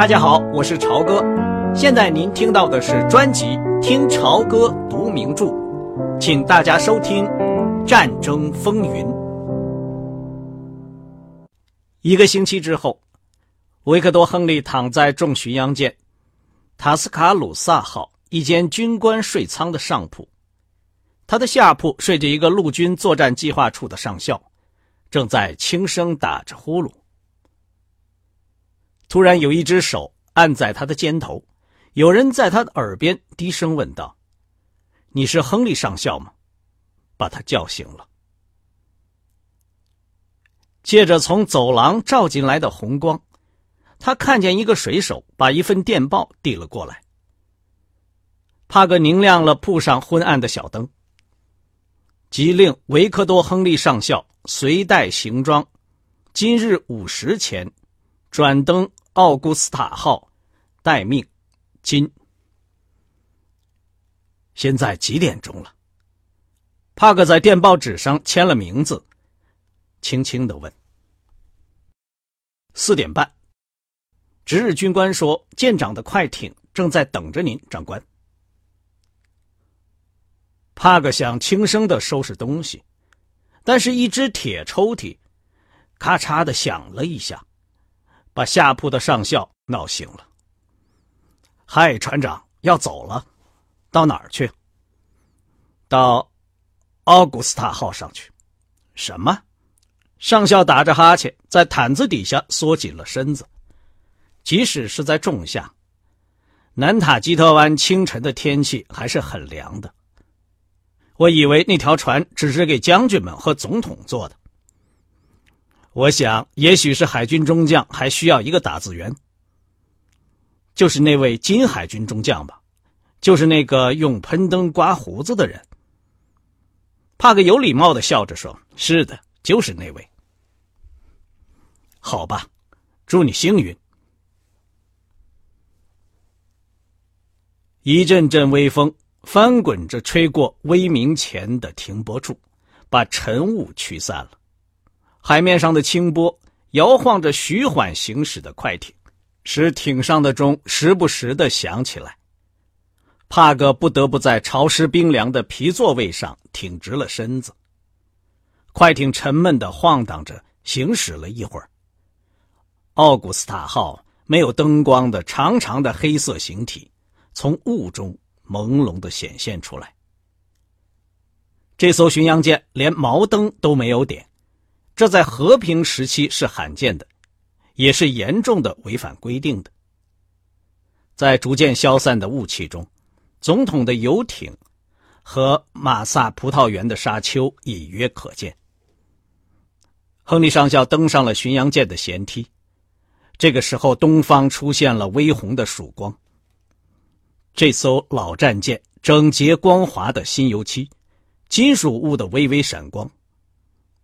大家好，我是朝哥。现在您听到的是专辑《听朝歌读名著》，请大家收听《战争风云》。一个星期之后，维克多·亨利躺在重巡洋舰塔斯卡鲁萨号一间军官睡舱的上铺，他的下铺睡着一个陆军作战计划处的上校，正在轻声打着呼噜。突然，有一只手按在他的肩头，有人在他的耳边低声问道：“你是亨利上校吗？”把他叫醒了。借着从走廊照进来的红光，他看见一个水手把一份电报递了过来。帕格拧亮了铺上昏暗的小灯，即令维克多·亨利上校随带行装，今日午时前转登。奥古斯塔号，待命，今。现在几点钟了？帕克在电报纸上签了名字，轻轻的问：“四点半。”值日军官说：“舰长的快艇正在等着您，长官。”帕克想轻声的收拾东西，但是一只铁抽屉咔嚓的响了一下。把下铺的上校闹醒了。嗨，船长，要走了，到哪儿去？到奥古斯塔号上去。什么？上校打着哈欠，在毯子底下缩紧了身子。即使是在仲夏，南塔基特湾清晨的天气还是很凉的。我以为那条船只是给将军们和总统坐的。我想，也许是海军中将还需要一个打字员，就是那位金海军中将吧，就是那个用喷灯刮胡子的人。帕克有礼貌的笑着说：“是的，就是那位。”好吧，祝你幸运。一阵阵微风翻滚着吹过威明前的停泊处，把晨雾驱散了。海面上的清波摇晃着徐缓行驶的快艇，使艇上的钟时不时的响起来。帕格不得不在潮湿冰凉的皮座位上挺直了身子。快艇沉闷的晃荡着行驶了一会儿。奥古斯塔号没有灯光的长长的黑色形体从雾中朦胧的显现出来。这艘巡洋舰连毛灯都没有点。这在和平时期是罕见的，也是严重的违反规定的。在逐渐消散的雾气中，总统的游艇和马萨葡萄园的沙丘隐约可见。亨利上校登上了巡洋舰的舷梯，这个时候，东方出现了微红的曙光。这艘老战舰整洁光滑的新油漆，金属物的微微闪光。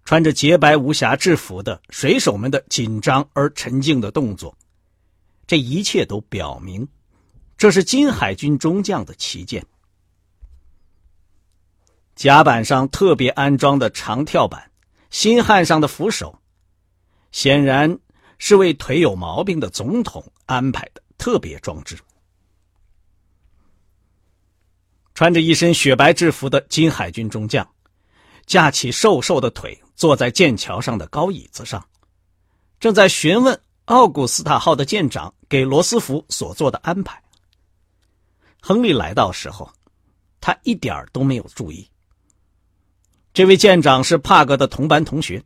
穿着洁白无瑕制服的水手们的紧张而沉静的动作，这一切都表明，这是金海军中将的旗舰。甲板上特别安装的长跳板，新焊上的扶手，显然是为腿有毛病的总统安排的特别装置。穿着一身雪白制服的金海军中将，架起瘦瘦的腿。坐在剑桥上的高椅子上，正在询问奥古斯塔号的舰长给罗斯福所做的安排。亨利来到时候，他一点都没有注意。这位舰长是帕格的同班同学，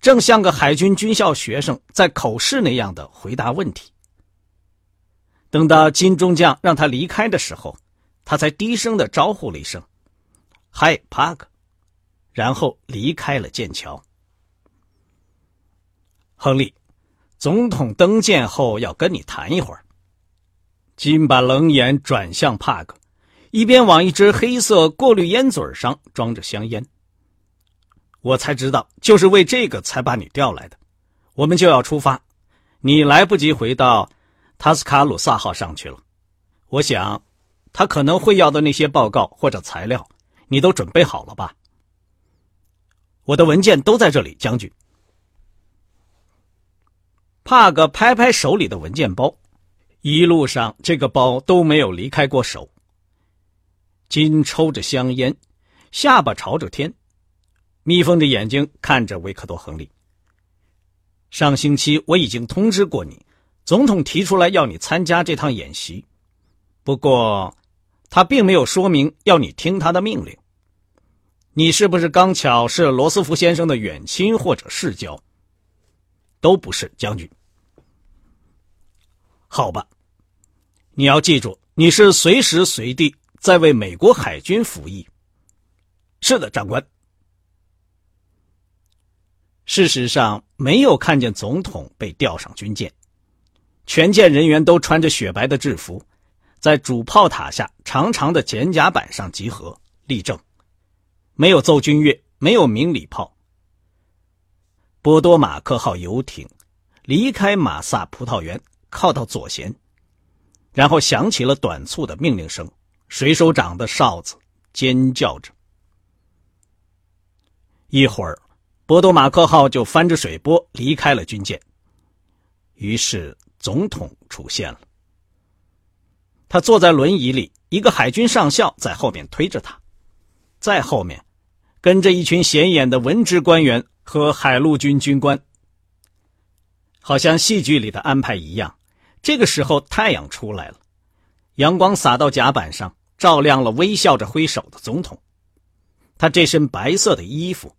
正像个海军军校学生在口试那样的回答问题。等到金中将让他离开的时候，他才低声的招呼了一声：“嗨，帕格。”然后离开了剑桥。亨利，总统登舰后要跟你谈一会儿。金把冷眼转向帕克，一边往一只黑色过滤烟嘴上装着香烟。我才知道，就是为这个才把你调来的。我们就要出发，你来不及回到塔斯卡鲁萨号上去了。我想，他可能会要的那些报告或者材料，你都准备好了吧？我的文件都在这里，将军。帕格拍拍手里的文件包，一路上这个包都没有离开过手。金抽着香烟，下巴朝着天，眯缝着眼睛看着维克多·亨利。上星期我已经通知过你，总统提出来要你参加这趟演习，不过他并没有说明要你听他的命令。你是不是刚巧是罗斯福先生的远亲或者世交？都不是，将军。好吧，你要记住，你是随时随地在为美国海军服役。是的，长官。事实上，没有看见总统被吊上军舰，全舰人员都穿着雪白的制服，在主炮塔下长长的简甲板上集合立正。没有奏军乐，没有鸣礼炮。波多马克号游艇离开马萨葡萄园，靠到左舷，然后响起了短促的命令声。水手长的哨子尖叫着。一会儿，波多马克号就翻着水波离开了军舰。于是，总统出现了。他坐在轮椅里，一个海军上校在后面推着他，在后面。跟着一群显眼的文职官员和海陆军军官，好像戏剧里的安排一样。这个时候，太阳出来了，阳光洒到甲板上，照亮了微笑着挥手的总统。他这身白色的衣服，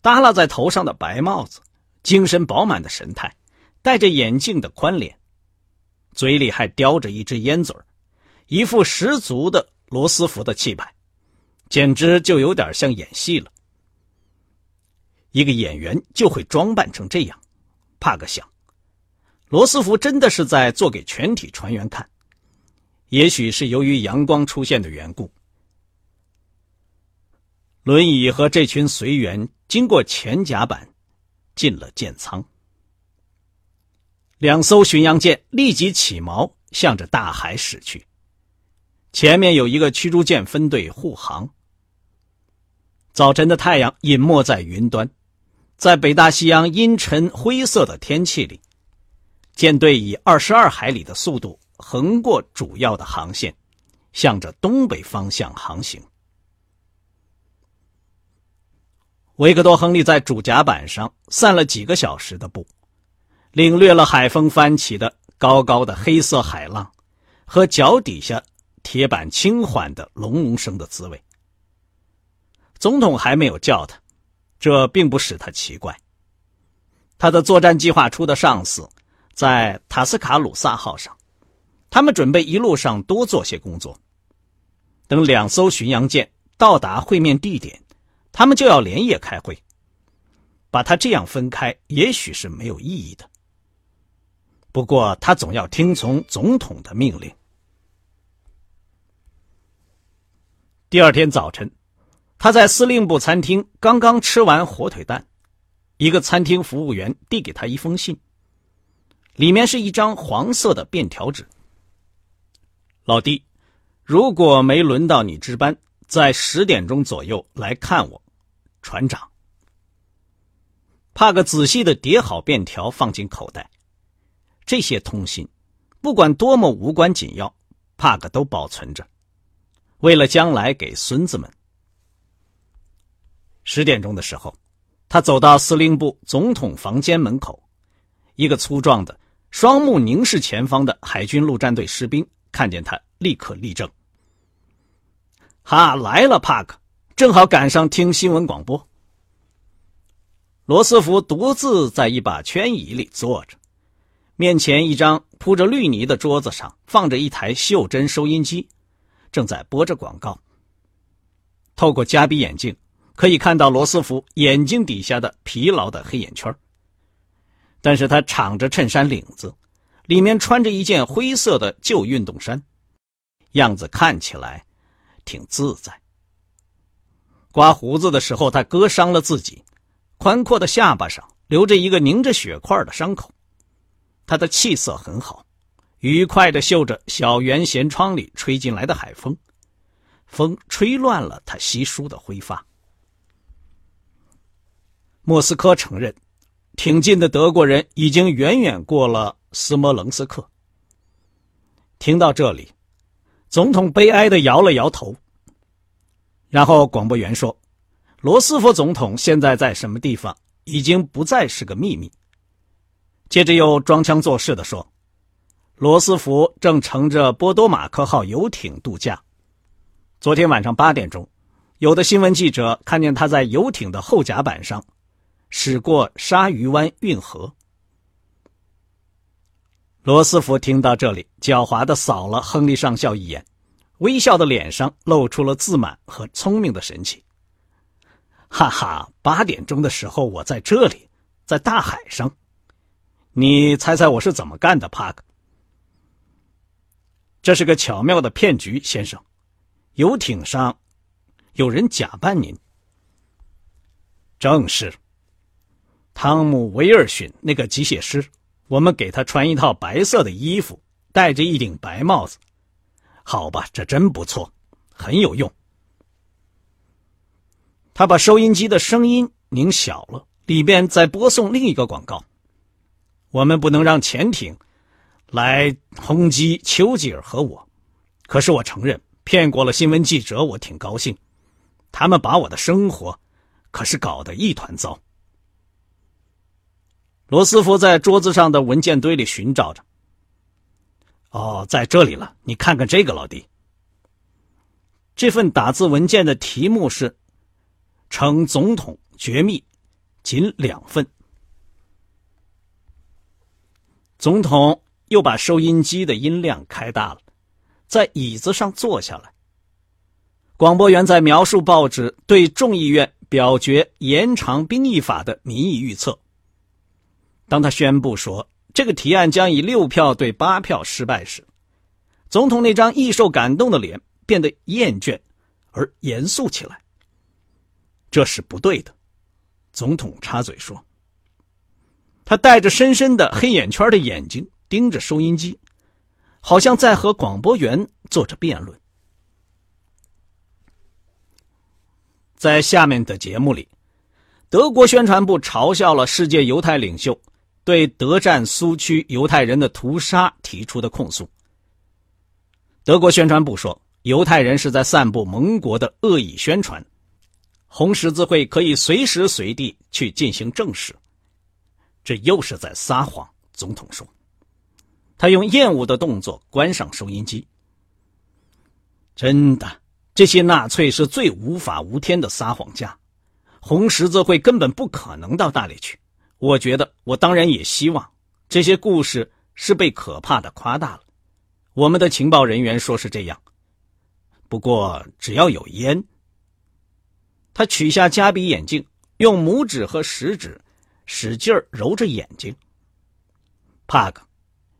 耷拉在头上的白帽子，精神饱满的神态，戴着眼镜的宽脸，嘴里还叼着一支烟嘴一副十足的罗斯福的气派。简直就有点像演戏了。一个演员就会装扮成这样，帕克想，罗斯福真的是在做给全体船员看。也许是由于阳光出现的缘故，轮椅和这群随员经过前甲板，进了舰舱。两艘巡洋舰立即起锚，向着大海驶去。前面有一个驱逐舰分队护航。早晨的太阳隐没在云端，在北大西洋阴沉灰色的天气里，舰队以二十二海里的速度横过主要的航线，向着东北方向航行。维克多·亨利在主甲板上散了几个小时的步，领略了海风翻起的高高的黑色海浪和脚底下铁板轻缓的隆隆声的滋味。总统还没有叫他，这并不使他奇怪。他的作战计划处的上司在塔斯卡鲁萨号上，他们准备一路上多做些工作。等两艘巡洋舰到达会面地点，他们就要连夜开会。把他这样分开，也许是没有意义的。不过他总要听从总统的命令。第二天早晨。他在司令部餐厅刚刚吃完火腿蛋，一个餐厅服务员递给他一封信，里面是一张黄色的便条纸。老弟，如果没轮到你值班，在十点钟左右来看我，船长。帕克仔细的叠好便条，放进口袋。这些通信，不管多么无关紧要，帕克都保存着，为了将来给孙子们。十点钟的时候，他走到司令部总统房间门口，一个粗壮的、双目凝视前方的海军陆战队士兵看见他，立刻立正。哈，来了，帕克，正好赶上听新闻广播。罗斯福独自在一把圈椅里坐着，面前一张铺着绿泥的桌子上放着一台袖珍收音机，正在播着广告。透过夹逼眼镜。可以看到罗斯福眼睛底下的疲劳的黑眼圈，但是他敞着衬衫领子，里面穿着一件灰色的旧运动衫，样子看起来挺自在。刮胡子的时候，他割伤了自己，宽阔的下巴上留着一个凝着血块的伤口。他的气色很好，愉快的嗅着小圆舷窗里吹进来的海风，风吹乱了他稀疏的灰发。莫斯科承认，挺进的德国人已经远远过了斯摩棱斯克。听到这里，总统悲哀的摇了摇头。然后广播员说：“罗斯福总统现在在什么地方，已经不再是个秘密。”接着又装腔作势的说：“罗斯福正乘着波多马克号游艇度假。昨天晚上八点钟，有的新闻记者看见他在游艇的后甲板上驶过鲨鱼湾运河。”罗斯福听到这里，狡猾的扫了亨利上校一眼，微笑的脸上露出了自满和聪明的神情。哈哈，八点钟的时候我在这里，在大海上。你猜猜我是怎么干的，帕克？这是个巧妙的骗局，先生。游艇上有人假扮您。正是。汤姆·威尔逊那个机械师。我们给他穿一套白色的衣服，戴着一顶白帽子，好吧，这真不错，很有用。他把收音机的声音拧小了，里边在播送另一个广告。我们不能让潜艇来轰击丘吉尔和我，可是我承认骗过了新闻记者，我挺高兴。他们把我的生活可是搞得一团糟。罗斯福在桌子上的文件堆里寻找着。哦，在这里了，你看看这个，老弟。这份打字文件的题目是“呈总统绝密，仅两份”。总统又把收音机的音量开大了，在椅子上坐下来。广播员在描述报纸对众议院表决延长兵役法的民意预测。当他宣布说这个提案将以六票对八票失败时，总统那张易受感动的脸变得厌倦而严肃起来。这是不对的，总统插嘴说。他带着深深的黑眼圈的眼睛盯着收音机，好像在和广播员做着辩论。在下面的节目里，德国宣传部嘲笑了世界犹太领袖。对德占苏区犹太人的屠杀提出的控诉。德国宣传部说，犹太人是在散布盟国的恶意宣传，红十字会可以随时随地去进行证实。这又是在撒谎。总统说，他用厌恶的动作关上收音机。真的，这些纳粹是最无法无天的撒谎家，红十字会根本不可能到那里去。我觉得，我当然也希望这些故事是被可怕的夸大了。我们的情报人员说是这样。不过，只要有烟，他取下加比眼镜，用拇指和食指使劲揉着眼睛。帕克，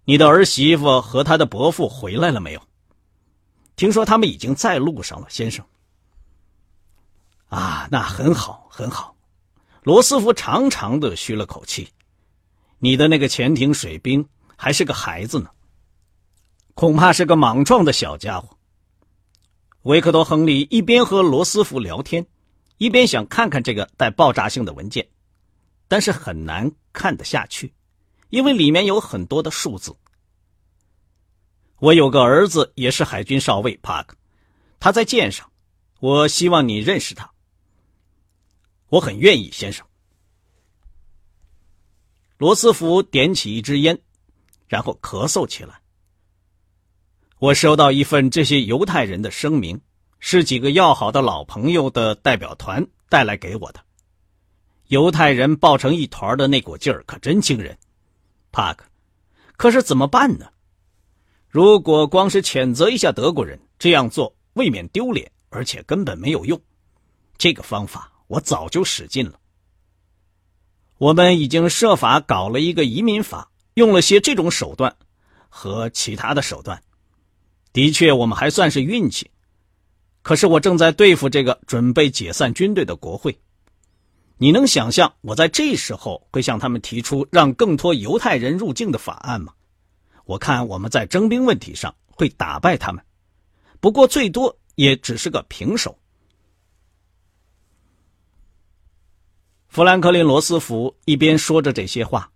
你的儿媳妇和他的伯父回来了没有？听说他们已经在路上了，先生。啊，那很好，很好。罗斯福长长的吁了口气：“你的那个潜艇水兵还是个孩子呢，恐怕是个莽撞的小家伙。”维克多·亨利一边和罗斯福聊天，一边想看看这个带爆炸性的文件，但是很难看得下去，因为里面有很多的数字。我有个儿子，也是海军少尉帕克，他在舰上，我希望你认识他。我很愿意，先生。罗斯福点起一支烟，然后咳嗽起来。我收到一份这些犹太人的声明，是几个要好的老朋友的代表团带来给我的。犹太人抱成一团的那股劲儿可真惊人，帕克。可是怎么办呢？如果光是谴责一下德国人，这样做未免丢脸，而且根本没有用。这个方法。我早就使劲了。我们已经设法搞了一个移民法，用了些这种手段和其他的手段。的确，我们还算是运气。可是我正在对付这个准备解散军队的国会。你能想象我在这时候会向他们提出让更多犹太人入境的法案吗？我看我们在征兵问题上会打败他们，不过最多也只是个平手。富兰克林·罗斯福一边说着这些话，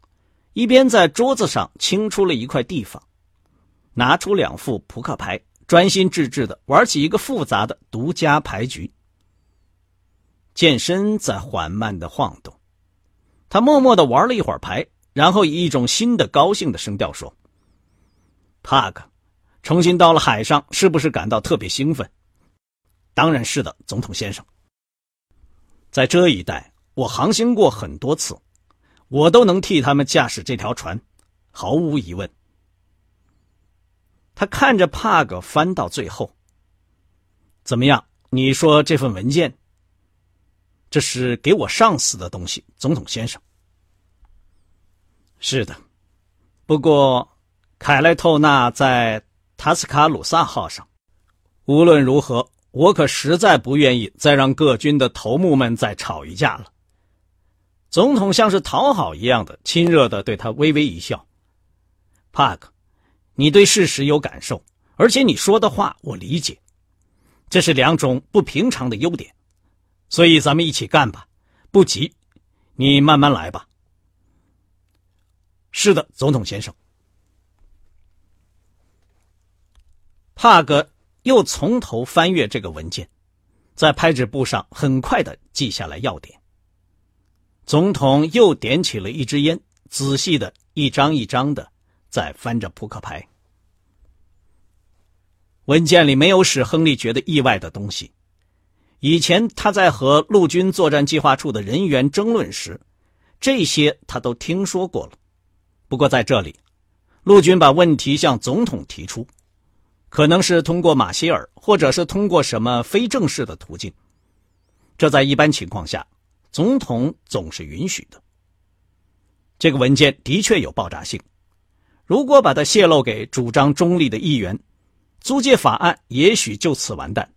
一边在桌子上清出了一块地方。拿出两副扑克牌，专心致志的玩起一个复杂的独家牌局。剑身在缓慢的晃动，他默默的玩了一会儿牌，然后以一种新的高兴的声调说：“帕克，重新到了海上，是不是感到特别兴奋？”“当然是的，总统先生。在这一带，我航行过很多次，我都能替他们驾驶这条船，毫无疑问。”他看着帕格翻到最后，怎么样？你说这份文件？这是给我上司的东西，总统先生。是的，不过凯莱透纳在塔斯卡鲁萨号上。无论如何，我可实在不愿意再让各军的头目们再吵一架了。总统像是讨好一样的亲热的对他微微一笑。帕克，你对事实有感受，而且你说的话我理解，这是两种不平常的优点。所以咱们一起干吧，不急，你慢慢来吧。是的，总统先生。帕格又从头翻阅这个文件，在拍纸布上很快的记下来要点。总统又点起了一支烟，仔细的一张一张的在翻着扑克牌。文件里没有使亨利觉得意外的东西。以前他在和陆军作战计划处的人员争论时，这些他都听说过了。不过在这里，陆军把问题向总统提出，可能是通过马歇尔，或者是通过什么非正式的途径。这在一般情况下，总统总是允许的。这个文件的确有爆炸性，如果把它泄露给主张中立的议员，租借法案也许就此完蛋。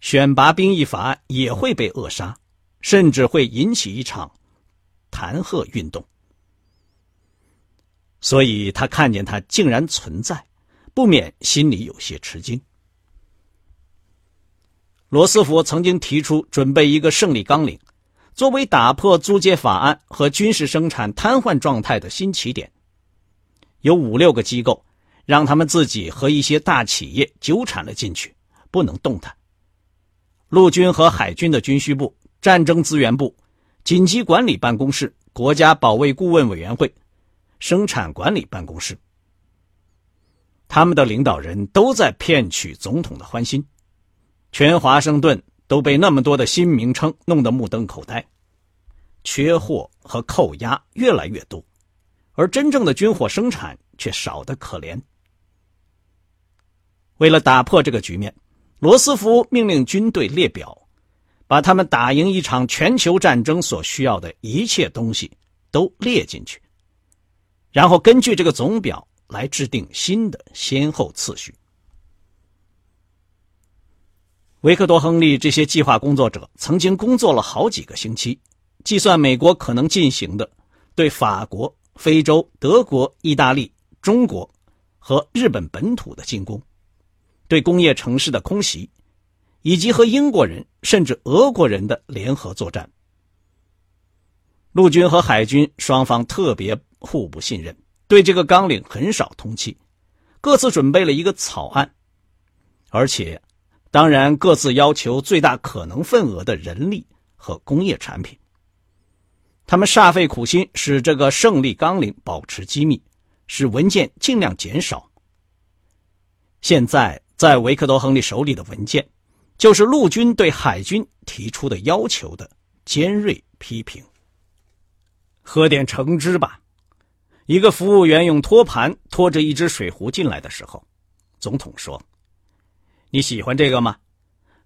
选拔兵役法案也会被扼杀，甚至会引起一场弹劾运动。所以他看见它竟然存在，不免心里有些吃惊。罗斯福曾经提出准备一个胜利纲领，作为打破租借法案和军事生产瘫痪状态的新起点。有五六个机构，让他们自己和一些大企业纠缠了进去，不能动弹。陆军和海军的军需部、战争资源部、紧急管理办公室、国家保卫顾问委员会、生产管理办公室，他们的领导人都在骗取总统的欢心。全华盛顿都被那么多的新名称弄得目瞪口呆，缺货和扣押越来越多，而真正的军火生产却少得可怜。为了打破这个局面。罗斯福命令军队列表，把他们打赢一场全球战争所需要的一切东西都列进去，然后根据这个总表来制定新的先后次序。维克多·亨利这些计划工作者曾经工作了好几个星期，计算美国可能进行的对法国、非洲、德国、意大利、中国和日本本土的进攻。对工业城市的空袭，以及和英国人甚至俄国人的联合作战，陆军和海军双方特别互不信任，对这个纲领很少通气，各自准备了一个草案，而且，当然各自要求最大可能份额的人力和工业产品。他们煞费苦心使这个胜利纲领保持机密，使文件尽量减少。现在。在维克多·亨利手里的文件，就是陆军对海军提出的要求的尖锐批评。喝点橙汁吧。一个服务员用托盘拖着一只水壶进来的时候，总统说：“你喜欢这个吗？”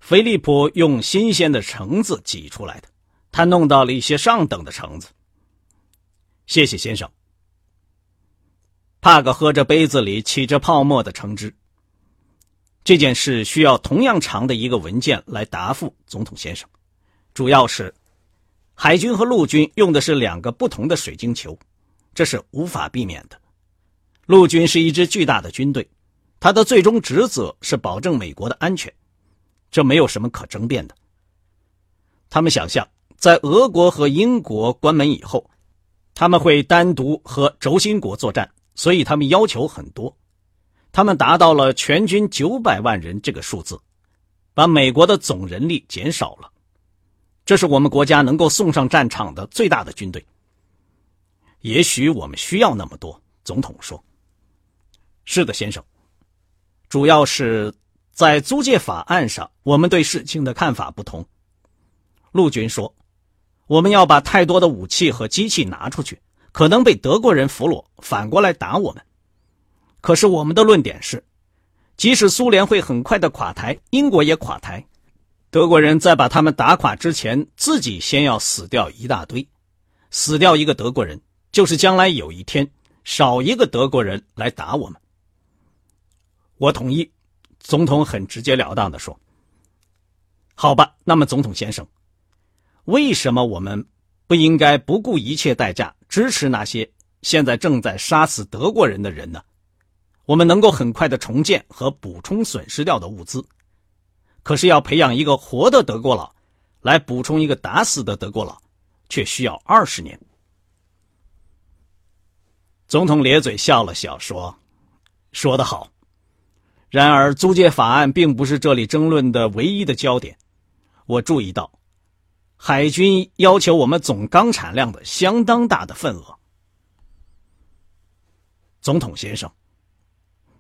菲利普用新鲜的橙子挤出来的，他弄到了一些上等的橙子。谢谢先生。帕克喝着杯子里起着泡沫的橙汁。这件事需要同样长的一个文件来答复总统先生，主要是海军和陆军用的是两个不同的水晶球，这是无法避免的。陆军是一支巨大的军队，他的最终职责是保证美国的安全，这没有什么可争辩的。他们想象在俄国和英国关门以后，他们会单独和轴心国作战，所以他们要求很多。他们达到了全军九百万人这个数字，把美国的总人力减少了。这是我们国家能够送上战场的最大的军队。也许我们需要那么多，总统说。是的，先生。主要是在租借法案上，我们对事情的看法不同。陆军说，我们要把太多的武器和机器拿出去，可能被德国人俘虏，反过来打我们。可是我们的论点是，即使苏联会很快的垮台，英国也垮台。德国人在把他们打垮之前，自己先要死掉一大堆，死掉一个德国人，就是将来有一天少一个德国人来打我们。我同意，总统很直截了当的说：“好吧，那么总统先生，为什么我们不应该不顾一切代价支持那些现在正在杀死德国人的人呢？我们能够很快的重建和补充损失掉的物资。”可是要培养一个活的德国佬，来补充一个打死的德国佬，却需要二十年。总统咧嘴笑了笑，说：“说得好。然而租借法案并不是这里争论的唯一的焦点。我注意到，海军要求我们总钢产量的相当大的份额。”总统先生，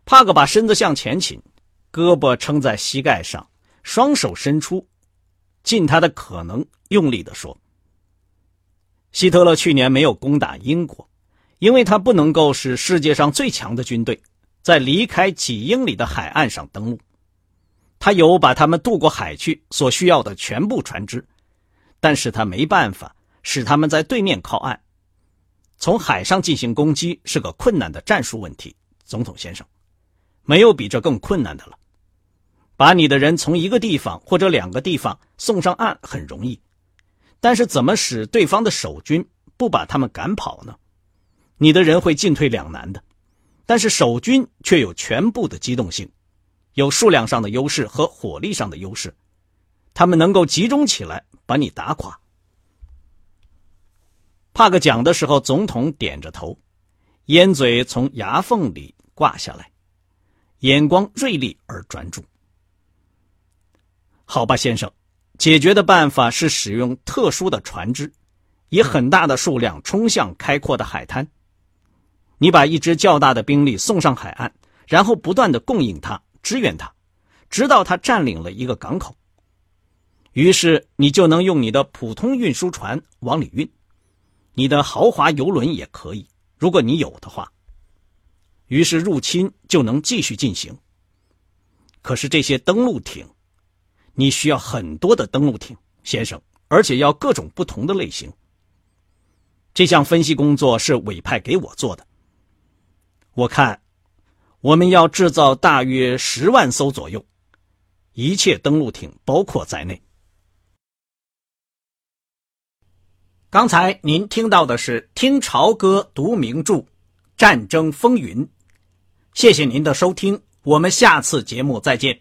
帕克把身子向前倾，胳膊撑在膝盖上。双手伸出，尽他的可能用力的说：“希特勒去年没有攻打英国，因为他不能够使世界上最强的军队在离开几英里的海岸上登陆。他有把他们渡过海去所需要的全部船只，但是他没办法使他们在对面靠岸。从海上进行攻击是个困难的战术问题，总统先生，没有比这更困难的了。”把你的人从一个地方或者两个地方送上岸很容易，但是怎么使对方的守军不把他们赶跑呢？你的人会进退两难的，但是守军却有全部的机动性，有数量上的优势和火力上的优势，他们能够集中起来把你打垮。帕克讲的时候，总统点着头，烟嘴从牙缝里挂下来，眼光锐利而专注。好吧，先生，解决的办法是使用特殊的船只，以很大的数量冲向开阔的海滩。你把一支较大的兵力送上海岸，然后不断的供应它、支援它，直到它占领了一个港口。于是你就能用你的普通运输船往里运，你的豪华游轮也可以，如果你有的话。于是入侵就能继续进行。可是这些登陆艇。你需要很多的登陆艇，先生，而且要各种不同的类型。这项分析工作是委派给我做的。我看，我们要制造大约十万艘左右，一切登陆艇包括在内。刚才您听到的是《听潮歌读名著：战争风云》，谢谢您的收听，我们下次节目再见。